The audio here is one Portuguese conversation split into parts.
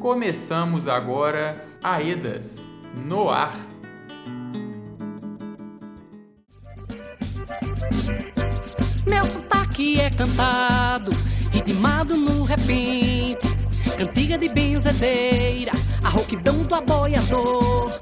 Começamos agora Aedas no ar. Meu sotaque é cantado, ritmado no repente, cantiga de benzedeira, a rouquidão do aboiador.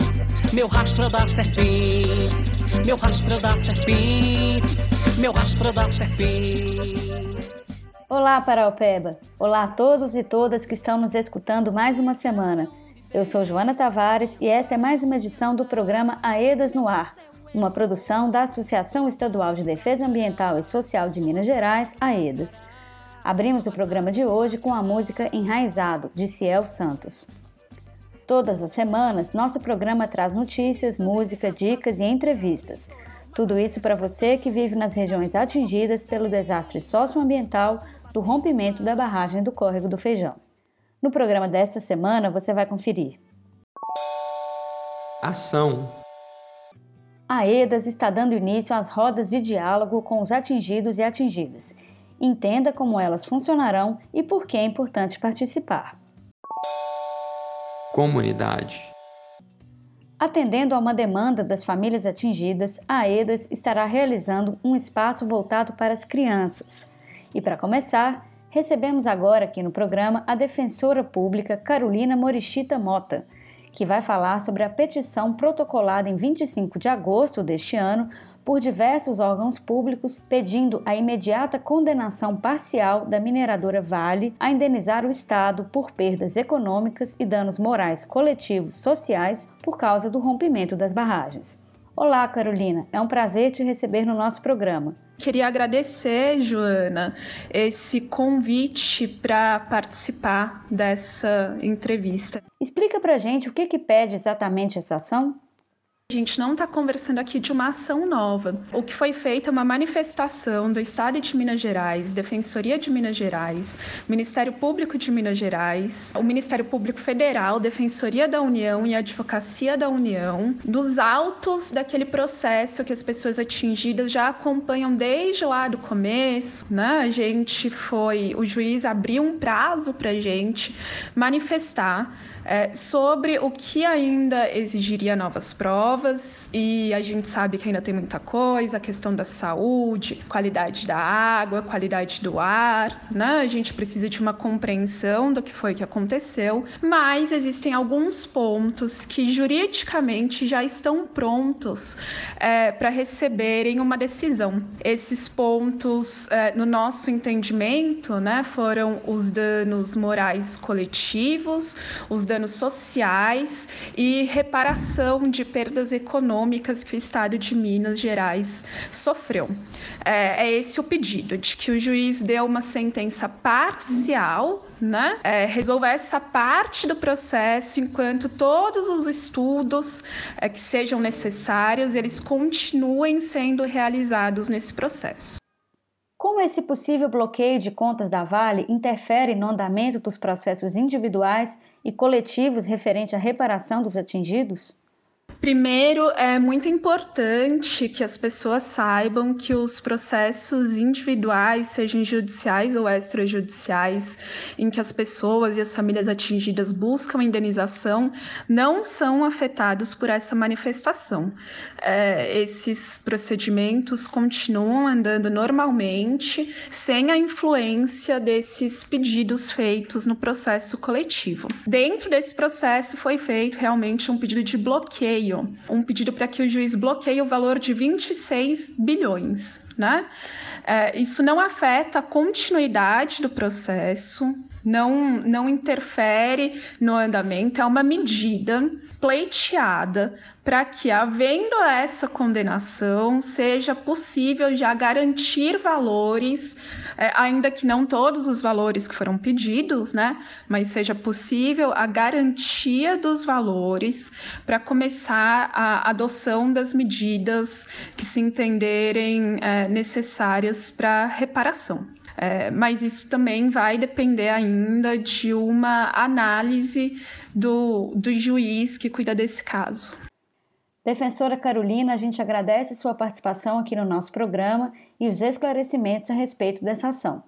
Meu rastro é da serpente, meu rastro é da serpente, meu rastro é da serpente. Olá, Paraupeba! Olá a todos e todas que estão nos escutando mais uma semana. Eu sou Joana Tavares e esta é mais uma edição do programa Aedas no Ar, uma produção da Associação Estadual de Defesa Ambiental e Social de Minas Gerais, AEDAS. Abrimos o programa de hoje com a música Enraizado, de Ciel Santos. Todas as semanas, nosso programa traz notícias, música, dicas e entrevistas. Tudo isso para você que vive nas regiões atingidas pelo desastre socioambiental do rompimento da barragem do Córrego do Feijão. No programa desta semana você vai conferir. Ação. A EDAS está dando início às rodas de diálogo com os atingidos e atingidas. Entenda como elas funcionarão e por que é importante participar. Comunidade. Atendendo a uma demanda das famílias atingidas, a EDAS estará realizando um espaço voltado para as crianças. E para começar, recebemos agora aqui no programa a defensora pública Carolina Morichita Mota, que vai falar sobre a petição protocolada em 25 de agosto deste ano por diversos órgãos públicos pedindo a imediata condenação parcial da mineradora Vale a indenizar o Estado por perdas econômicas e danos morais coletivos sociais por causa do rompimento das barragens. Olá, Carolina, é um prazer te receber no nosso programa. Queria agradecer, Joana, esse convite para participar dessa entrevista. Explica para gente o que, que pede exatamente essa ação? A gente não está conversando aqui de uma ação nova. O que foi feito é uma manifestação do Estado de Minas Gerais, Defensoria de Minas Gerais, Ministério Público de Minas Gerais, o Ministério Público Federal, Defensoria da União e Advocacia da União, dos autos daquele processo que as pessoas atingidas já acompanham desde lá do começo. Né? A gente foi, o juiz abriu um prazo para a gente manifestar é, sobre o que ainda exigiria novas provas, e a gente sabe que ainda tem muita coisa, a questão da saúde, qualidade da água, qualidade do ar, né? A gente precisa de uma compreensão do que foi que aconteceu, mas existem alguns pontos que juridicamente já estão prontos é, para receberem uma decisão. Esses pontos, é, no nosso entendimento, né, foram os danos morais coletivos, os danos sociais e reparação de perdas econômicas que o Estado de Minas Gerais sofreu. É, é esse o pedido, de que o juiz dê uma sentença parcial, né? É, resolva essa parte do processo enquanto todos os estudos é, que sejam necessários eles continuem sendo realizados nesse processo. Como esse possível bloqueio de contas da Vale interfere no andamento dos processos individuais e coletivos referente à reparação dos atingidos? Primeiro, é muito importante que as pessoas saibam que os processos individuais, sejam judiciais ou extrajudiciais, em que as pessoas e as famílias atingidas buscam indenização, não são afetados por essa manifestação. É, esses procedimentos continuam andando normalmente, sem a influência desses pedidos feitos no processo coletivo. Dentro desse processo, foi feito realmente um pedido de bloqueio bloqueio, um pedido para que o juiz bloqueie o valor de 26 bilhões. Né? É, isso não afeta a continuidade do processo, não, não interfere no andamento, é uma medida pleiteada para que, havendo essa condenação, seja possível já garantir valores, é, ainda que não todos os valores que foram pedidos, né, mas seja possível a garantia dos valores para começar a adoção das medidas que se entenderem é, necessárias para reparação. É, mas isso também vai depender ainda de uma análise do, do juiz que cuida desse caso. Defensora Carolina, a gente agradece sua participação aqui no nosso programa e os esclarecimentos a respeito dessa ação.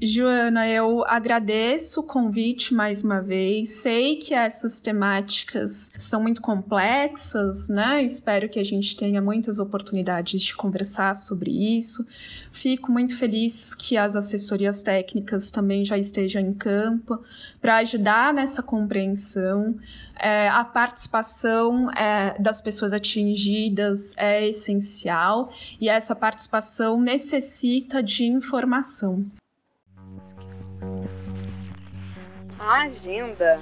Joana, eu agradeço o convite mais uma vez. Sei que essas temáticas são muito complexas, né? Espero que a gente tenha muitas oportunidades de conversar sobre isso. Fico muito feliz que as assessorias técnicas também já estejam em campo para ajudar nessa compreensão. É, a participação é, das pessoas atingidas é essencial e essa participação necessita de informação. A agenda.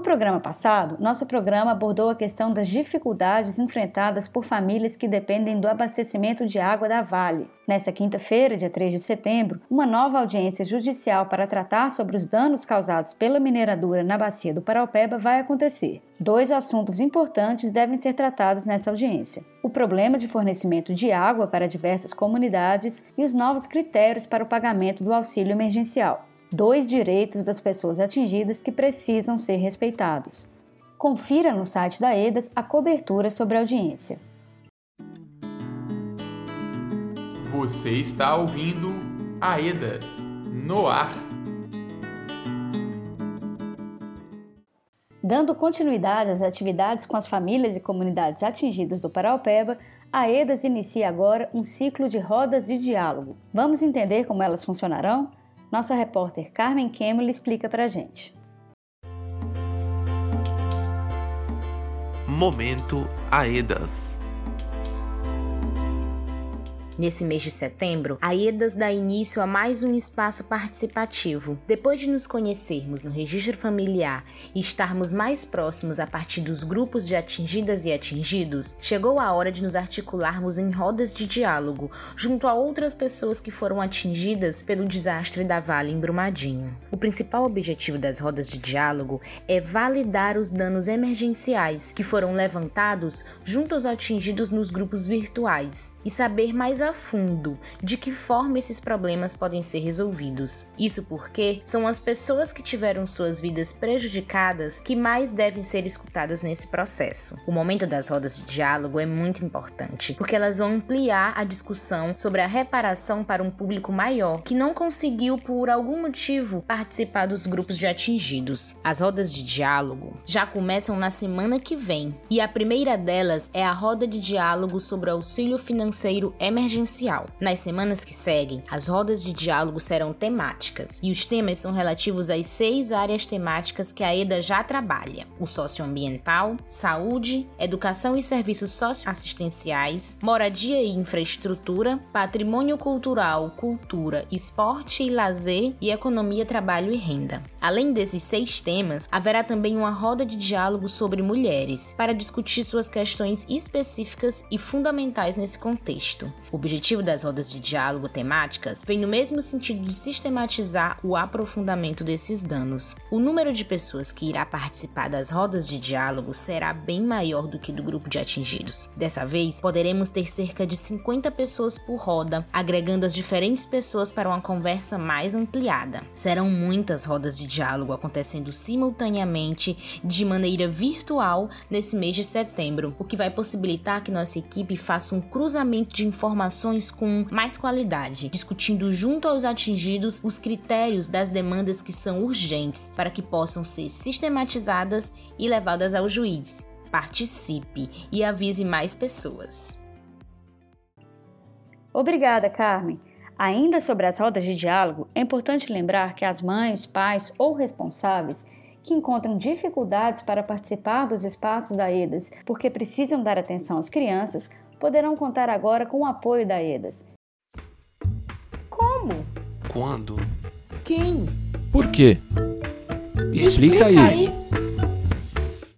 No programa passado, nosso programa abordou a questão das dificuldades enfrentadas por famílias que dependem do abastecimento de água da Vale. Nessa quinta-feira, dia 3 de setembro, uma nova audiência judicial para tratar sobre os danos causados pela mineradora na bacia do Paraupeba vai acontecer. Dois assuntos importantes devem ser tratados nessa audiência: o problema de fornecimento de água para diversas comunidades e os novos critérios para o pagamento do auxílio emergencial dois direitos das pessoas atingidas que precisam ser respeitados. Confira no site da EDAS a cobertura sobre a audiência. Você está ouvindo a EDAS no ar. Dando continuidade às atividades com as famílias e comunidades atingidas do Paraupeba, a EDAS inicia agora um ciclo de rodas de diálogo. Vamos entender como elas funcionarão? Nossa repórter Carmen Kemmel explica pra gente. Momento Aedas. Nesse mês de setembro, a EDAS dá início a mais um espaço participativo. Depois de nos conhecermos no registro familiar e estarmos mais próximos a partir dos grupos de atingidas e atingidos, chegou a hora de nos articularmos em rodas de diálogo junto a outras pessoas que foram atingidas pelo desastre da Vale em Brumadinho. O principal objetivo das rodas de diálogo é validar os danos emergenciais que foram levantados junto aos atingidos nos grupos virtuais e saber mais a fundo de que forma esses problemas podem ser resolvidos. Isso porque são as pessoas que tiveram suas vidas prejudicadas que mais devem ser escutadas nesse processo. O momento das rodas de diálogo é muito importante, porque elas vão ampliar a discussão sobre a reparação para um público maior que não conseguiu, por algum motivo, participar dos grupos de atingidos. As rodas de diálogo já começam na semana que vem, e a primeira delas é a roda de diálogo sobre auxílio financeiro emergencial emergencial. Nas semanas que seguem, as rodas de diálogo serão temáticas e os temas são relativos às seis áreas temáticas que a EDA já trabalha: o socioambiental, saúde, educação e serviços socioassistenciais, moradia e infraestrutura, patrimônio cultural, cultura, esporte e lazer e economia, trabalho e renda. Além desses seis temas, haverá também uma roda de diálogo sobre mulheres para discutir suas questões específicas e fundamentais nesse contexto. O objetivo das rodas de diálogo temáticas vem no mesmo sentido de sistematizar o aprofundamento desses danos. O número de pessoas que irá participar das rodas de diálogo será bem maior do que do grupo de atingidos. Dessa vez, poderemos ter cerca de 50 pessoas por roda, agregando as diferentes pessoas para uma conversa mais ampliada. Serão muitas rodas de diálogo acontecendo simultaneamente de maneira virtual nesse mês de setembro, o que vai possibilitar que nossa equipe faça um cruzamento de informações com mais qualidade, discutindo junto aos atingidos os critérios das demandas que são urgentes para que possam ser sistematizadas e levadas ao juiz. Participe e avise mais pessoas. Obrigada, Carmen. Ainda sobre as rodas de diálogo, é importante lembrar que as mães, pais ou responsáveis que encontram dificuldades para participar dos espaços da EDAS porque precisam dar atenção às crianças poderão contar agora com o apoio da EDAS. Como? Quando? Quem? Por quê? Explica, Explica aí. aí.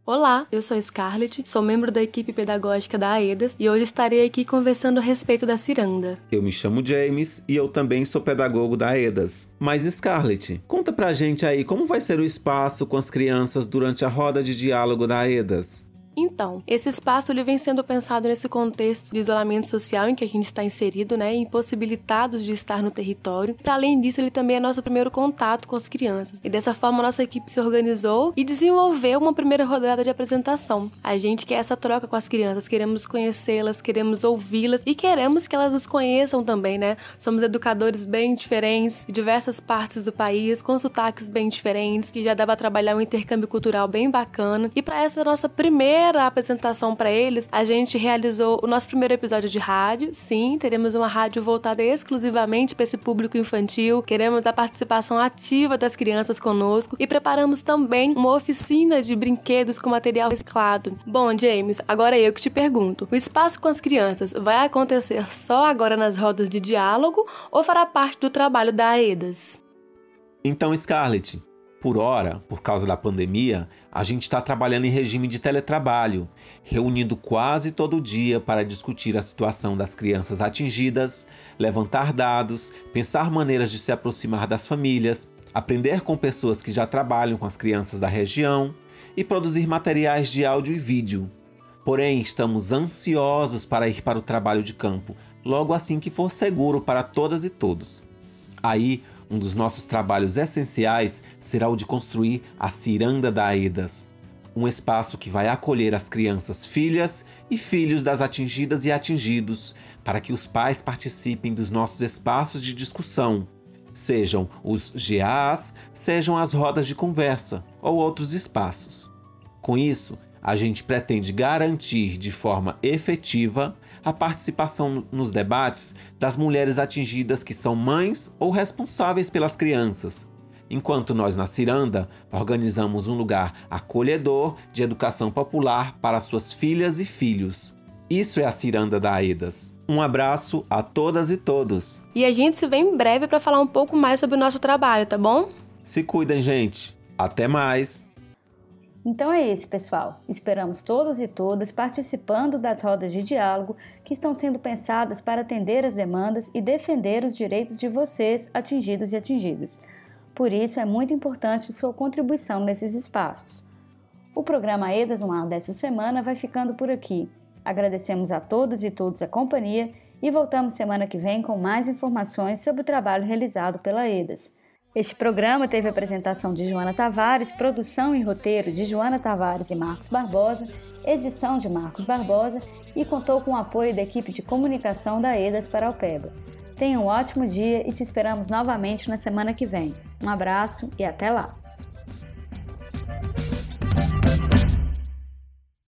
Olá, eu sou Scarlett, sou membro da equipe pedagógica da AEDAS e hoje estarei aqui conversando a respeito da ciranda. Eu me chamo James e eu também sou pedagogo da AEDAS. Mas Scarlett, conta pra gente aí como vai ser o espaço com as crianças durante a roda de diálogo da AEDAS. Então, esse espaço ele vem sendo pensado nesse contexto de isolamento social em que a gente está inserido, né, impossibilitados de estar no território. Para além disso, ele também é nosso primeiro contato com as crianças. E dessa forma, nossa equipe se organizou e desenvolveu uma primeira rodada de apresentação. A gente quer essa troca com as crianças, queremos conhecê-las, queremos ouvi-las e queremos que elas nos conheçam também, né? Somos educadores bem diferentes, de diversas partes do país, com sotaques bem diferentes, que já dá para trabalhar um intercâmbio cultural bem bacana. E para essa nossa primeira primeira apresentação para eles, a gente realizou o nosso primeiro episódio de rádio. Sim, teremos uma rádio voltada exclusivamente para esse público infantil. Queremos a participação ativa das crianças conosco e preparamos também uma oficina de brinquedos com material reciclado. Bom, James, agora eu que te pergunto: o espaço com as crianças vai acontecer só agora nas rodas de diálogo ou fará parte do trabalho da AEDAS? Então, Scarlett, por hora, por causa da pandemia, a gente está trabalhando em regime de teletrabalho, reunindo quase todo dia para discutir a situação das crianças atingidas, levantar dados, pensar maneiras de se aproximar das famílias, aprender com pessoas que já trabalham com as crianças da região e produzir materiais de áudio e vídeo. Porém, estamos ansiosos para ir para o trabalho de campo, logo assim que for seguro para todas e todos. Aí, um dos nossos trabalhos essenciais será o de construir a Ciranda da Aedas, um espaço que vai acolher as crianças filhas e filhos das atingidas e atingidos, para que os pais participem dos nossos espaços de discussão, sejam os GAs, sejam as rodas de conversa ou outros espaços. Com isso, a gente pretende garantir de forma efetiva a participação nos debates das mulheres atingidas que são mães ou responsáveis pelas crianças, enquanto nós na Ciranda organizamos um lugar acolhedor de educação popular para suas filhas e filhos. Isso é a Ciranda da Aedas. Um abraço a todas e todos. E a gente se vê em breve para falar um pouco mais sobre o nosso trabalho, tá bom? Se cuidem, gente. Até mais. Então é isso, pessoal. Esperamos todos e todas participando das rodas de diálogo que estão sendo pensadas para atender as demandas e defender os direitos de vocês, atingidos e atingidas. Por isso, é muito importante sua contribuição nesses espaços. O programa EDAS no ar dessa semana vai ficando por aqui. Agradecemos a todas e todos a companhia e voltamos semana que vem com mais informações sobre o trabalho realizado pela EDAS. Este programa teve apresentação de Joana Tavares, produção e roteiro de Joana Tavares e Marcos Barbosa, edição de Marcos Barbosa e contou com o apoio da equipe de comunicação da EDAS para Alpeba. Tenha um ótimo dia e te esperamos novamente na semana que vem. Um abraço e até lá!